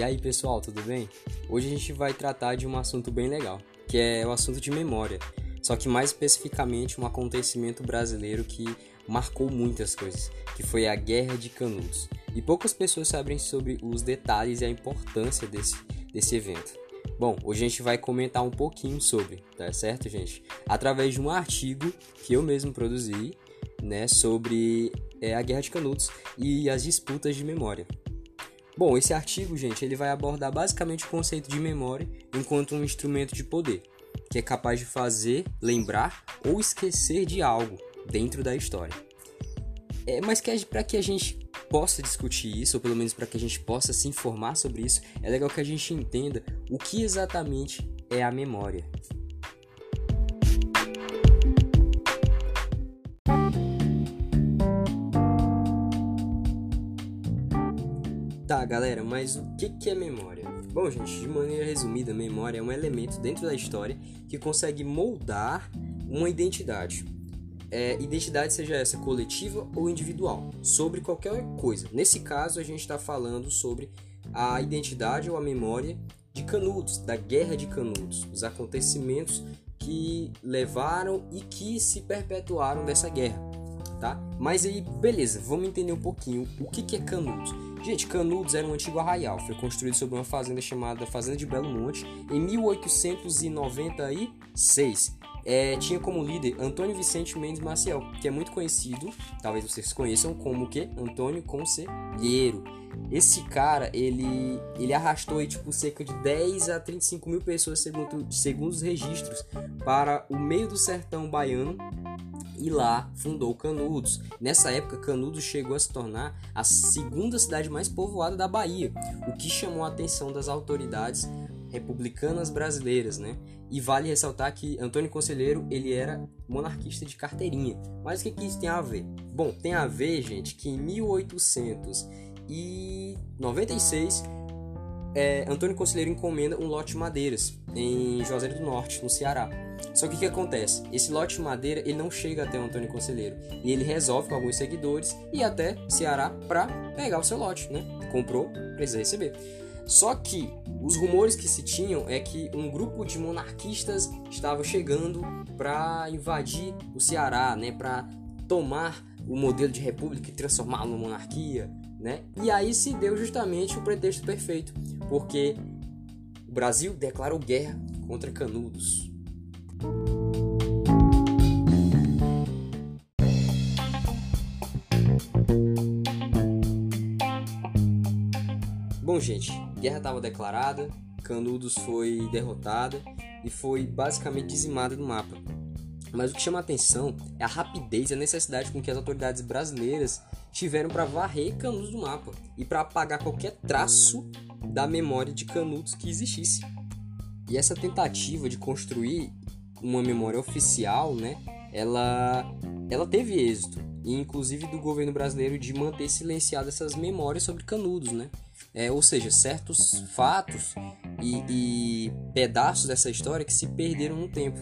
E aí pessoal, tudo bem? Hoje a gente vai tratar de um assunto bem legal, que é o assunto de memória. Só que mais especificamente um acontecimento brasileiro que marcou muitas coisas, que foi a Guerra de Canudos. E poucas pessoas sabem sobre os detalhes e a importância desse, desse evento. Bom, hoje a gente vai comentar um pouquinho sobre, tá certo, gente? Através de um artigo que eu mesmo produzi, né, sobre é, a Guerra de Canudos e as disputas de memória. Bom, esse artigo, gente, ele vai abordar basicamente o conceito de memória enquanto um instrumento de poder, que é capaz de fazer, lembrar ou esquecer de algo dentro da história. É, mas que para que a gente possa discutir isso, ou pelo menos para que a gente possa se informar sobre isso, é legal que a gente entenda o que exatamente é a memória. Tá, galera, mas o que, que é memória? Bom, gente, de maneira resumida, memória é um elemento dentro da história que consegue moldar uma identidade. É, identidade seja essa coletiva ou individual, sobre qualquer coisa. Nesse caso, a gente está falando sobre a identidade ou a memória de Canudos, da Guerra de Canudos, os acontecimentos que levaram e que se perpetuaram dessa guerra, tá? Mas aí, beleza, vamos entender um pouquinho o que, que é Canudos. Gente, Canudos era um antigo arraial, foi construído sobre uma fazenda chamada Fazenda de Belo Monte em 1896. É, tinha como líder Antônio Vicente Mendes Maciel, que é muito conhecido, talvez vocês conheçam como que Antônio Conselheiro. Esse cara, ele, ele arrastou aí, tipo, cerca de 10 a 35 mil pessoas, segundo, segundo os registros, para o meio do sertão baiano e lá fundou Canudos. Nessa época, Canudos chegou a se tornar a segunda cidade mais povoada da Bahia, o que chamou a atenção das autoridades republicanas brasileiras, né? E vale ressaltar que Antônio Conselheiro ele era monarquista de carteirinha. Mas o que, que isso tem a ver? Bom, tem a ver, gente, que em 1896 é, Antônio Conselheiro encomenda um lote de madeiras em Juazeiro do Norte, no Ceará. Só que o que acontece? Esse lote de madeira ele não chega até o Antônio Conselheiro e ele resolve com alguns seguidores ir até Ceará para pegar o seu lote, né? Comprou, precisa receber. Só que os rumores que se tinham é que um grupo de monarquistas estava chegando para invadir o Ceará, né? Para tomar o modelo de república e transformá-lo numa monarquia, né? E aí se deu justamente o pretexto perfeito, porque o Brasil declarou guerra contra Canudos. Bom, gente, guerra estava declarada, Canudos foi derrotada e foi basicamente dizimada do mapa. Mas o que chama a atenção é a rapidez e a necessidade com que as autoridades brasileiras tiveram para varrer Canudos do mapa e para apagar qualquer traço da memória de Canudos que existisse. E essa tentativa de construir uma memória oficial, né, ela, ela teve êxito, e inclusive do governo brasileiro de manter silenciadas essas memórias sobre Canudos, né? É, ou seja, certos fatos e, e pedaços dessa história que se perderam no tempo.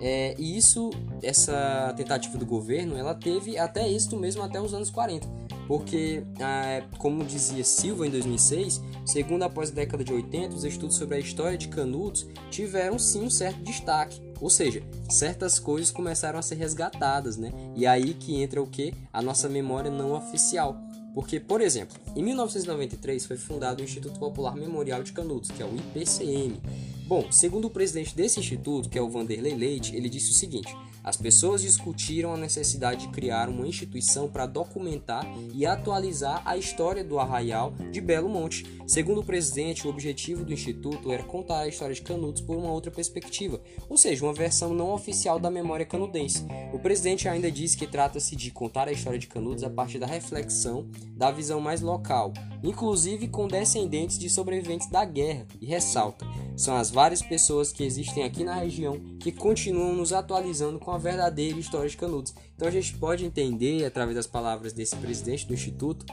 É, e isso, essa tentativa do governo, ela teve até êxito mesmo até os anos 40, porque, ah, como dizia Silva em 2006, segundo após a década de 80, os estudos sobre a história de Canudos tiveram sim um certo destaque, ou seja, certas coisas começaram a ser resgatadas, né? E aí que entra o que? A nossa memória não oficial. Porque, por exemplo, em 1993 foi fundado o Instituto Popular Memorial de Canudos, que é o IPCM. Bom, segundo o presidente desse instituto, que é o Vanderlei Leite, ele disse o seguinte: as pessoas discutiram a necessidade de criar uma instituição para documentar e atualizar a história do arraial de Belo Monte. Segundo o presidente, o objetivo do instituto era contar a história de Canudos por uma outra perspectiva, ou seja, uma versão não oficial da memória canudense. O presidente ainda disse que trata-se de contar a história de Canudos a partir da reflexão da visão mais local, inclusive com descendentes de sobreviventes da guerra, e ressalta: são as várias pessoas que existem aqui na região que continuam nos atualizando com a verdadeira história de Canudos. Então a gente pode entender, através das palavras desse presidente do instituto,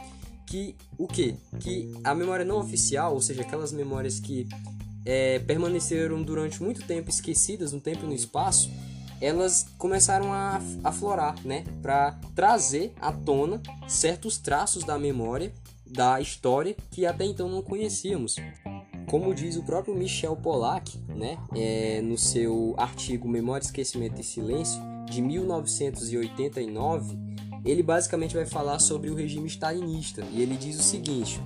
que o que? Que a memória não oficial, ou seja, aquelas memórias que é, permaneceram durante muito tempo esquecidas no tempo e no espaço, elas começaram a aflorar, né, para trazer à tona certos traços da memória da história que até então não conhecíamos. Como diz o próprio Michel Pollack, né, é, no seu artigo Memória, Esquecimento e Silêncio, de 1989, ele basicamente vai falar sobre o regime stalinista e ele diz o seguinte: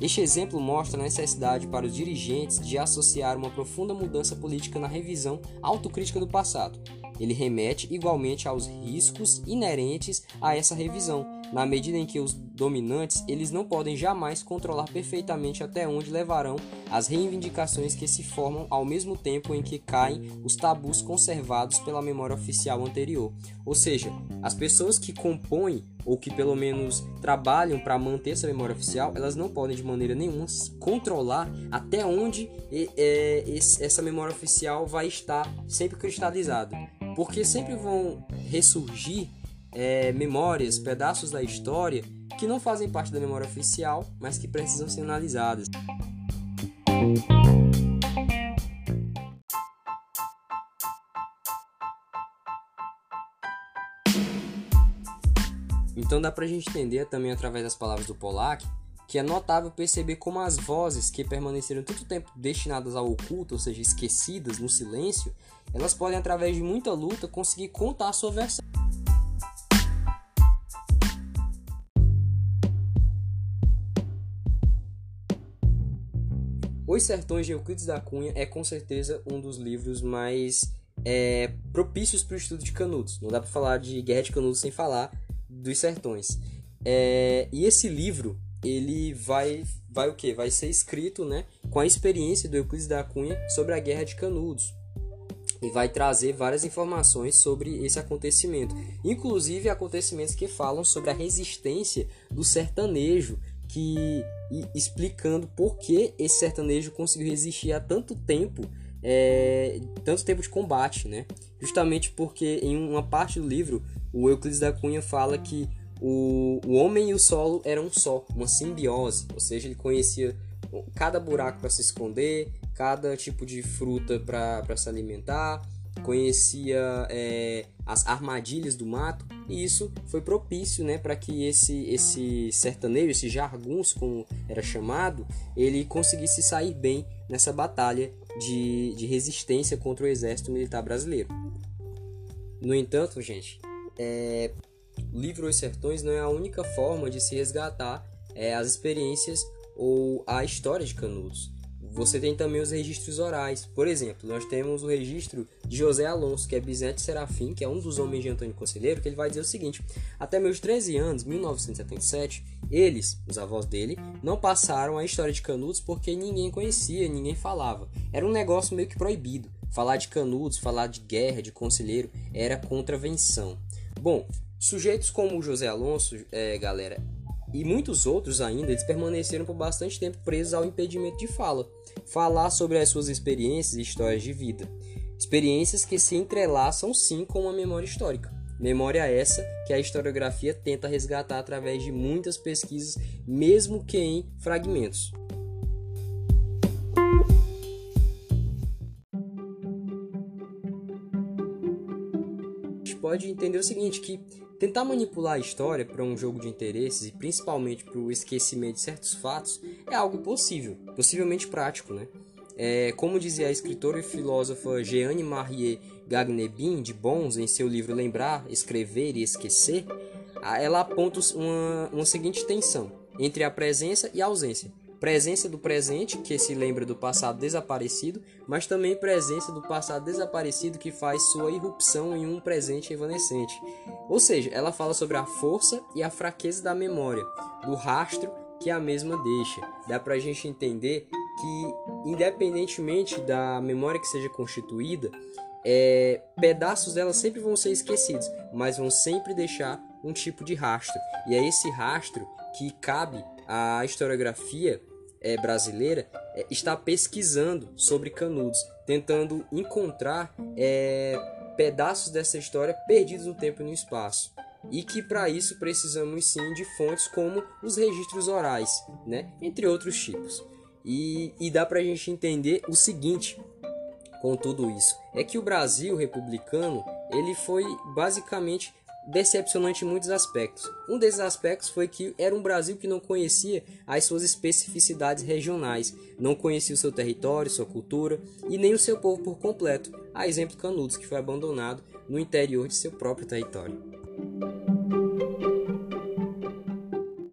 este exemplo mostra a necessidade para os dirigentes de associar uma profunda mudança política na revisão autocrítica do passado. Ele remete igualmente aos riscos inerentes a essa revisão, na medida em que os dominantes eles não podem jamais controlar perfeitamente até onde levarão as reivindicações que se formam ao mesmo tempo em que caem os tabus conservados pela memória oficial anterior. Ou seja, as pessoas que compõem ou que pelo menos trabalham para manter essa memória oficial, elas não podem de maneira nenhuma controlar até onde é, essa memória oficial vai estar sempre cristalizada, porque sempre vão ressurgir é, memórias, pedaços da história que não fazem parte da memória oficial, mas que precisam ser analisadas. Então dá pra gente entender também através das palavras do Pollack que é notável perceber como as vozes que permaneceram tanto tempo destinadas ao oculto, ou seja, esquecidas no silêncio, elas podem através de muita luta conseguir contar a sua versão. Os Sertões de Euclides da Cunha é com certeza um dos livros mais é, propícios para o estudo de Canudos. Não dá para falar de Guerra de Canudos sem falar dos sertões. É, e esse livro, ele vai vai o que? Vai ser escrito, né, com a experiência do Euclides da Cunha sobre a Guerra de Canudos. E vai trazer várias informações sobre esse acontecimento, inclusive acontecimentos que falam sobre a resistência do sertanejo, que explicando por que esse sertanejo conseguiu resistir há tanto tempo, é, tanto tempo de combate, né? Justamente porque em uma parte do livro o Euclides da Cunha fala que o, o homem e o solo eram só, uma simbiose, ou seja, ele conhecia cada buraco para se esconder, cada tipo de fruta para se alimentar, conhecia é, as armadilhas do mato e isso foi propício né, para que esse, esse sertanejo, esse jargunço como era chamado, ele conseguisse sair bem nessa batalha de, de resistência contra o exército militar brasileiro. No entanto, gente, é, livro Os Sertões não é a única forma de se resgatar é, as experiências ou a história de Canudos. Você tem também os registros orais. Por exemplo, nós temos o registro de José Alonso, que é bisneto de Serafim, que é um dos homens de Antônio Conselheiro, que ele vai dizer o seguinte: Até meus 13 anos, 1977, eles, os avós dele, não passaram a história de Canudos porque ninguém conhecia, ninguém falava. Era um negócio meio que proibido. Falar de Canudos, falar de guerra, de conselheiro, era contravenção. Bom, sujeitos como José Alonso, é, galera, e muitos outros ainda, eles permaneceram por bastante tempo presos ao impedimento de fala, falar sobre as suas experiências e histórias de vida. Experiências que se entrelaçam sim com uma memória histórica. Memória essa que a historiografia tenta resgatar através de muitas pesquisas, mesmo que em fragmentos. Pode entender o seguinte, que tentar manipular a história para um jogo de interesses e principalmente para o esquecimento de certos fatos é algo possível, possivelmente prático, né? É, como dizia a escritora e filósofa Jeanne Marie Gagnebin de Bons em seu livro Lembrar, Escrever e Esquecer, ela aponta uma, uma seguinte tensão entre a presença e a ausência presença do presente, que se lembra do passado desaparecido, mas também presença do passado desaparecido que faz sua irrupção em um presente evanescente. Ou seja, ela fala sobre a força e a fraqueza da memória, do rastro que a mesma deixa. Dá pra gente entender que, independentemente da memória que seja constituída, é, pedaços dela sempre vão ser esquecidos, mas vão sempre deixar um tipo de rastro. E é esse rastro que cabe à historiografia é, brasileira é, está pesquisando sobre Canudos, tentando encontrar é, pedaços dessa história perdidos no tempo e no espaço. E que para isso precisamos sim de fontes como os registros orais, né? entre outros tipos. E, e dá para a gente entender o seguinte com tudo isso: é que o Brasil republicano ele foi basicamente decepcionante em muitos aspectos. Um desses aspectos foi que era um Brasil que não conhecia as suas especificidades regionais, não conhecia o seu território, sua cultura e nem o seu povo por completo, a exemplo Canudos, que foi abandonado no interior de seu próprio território.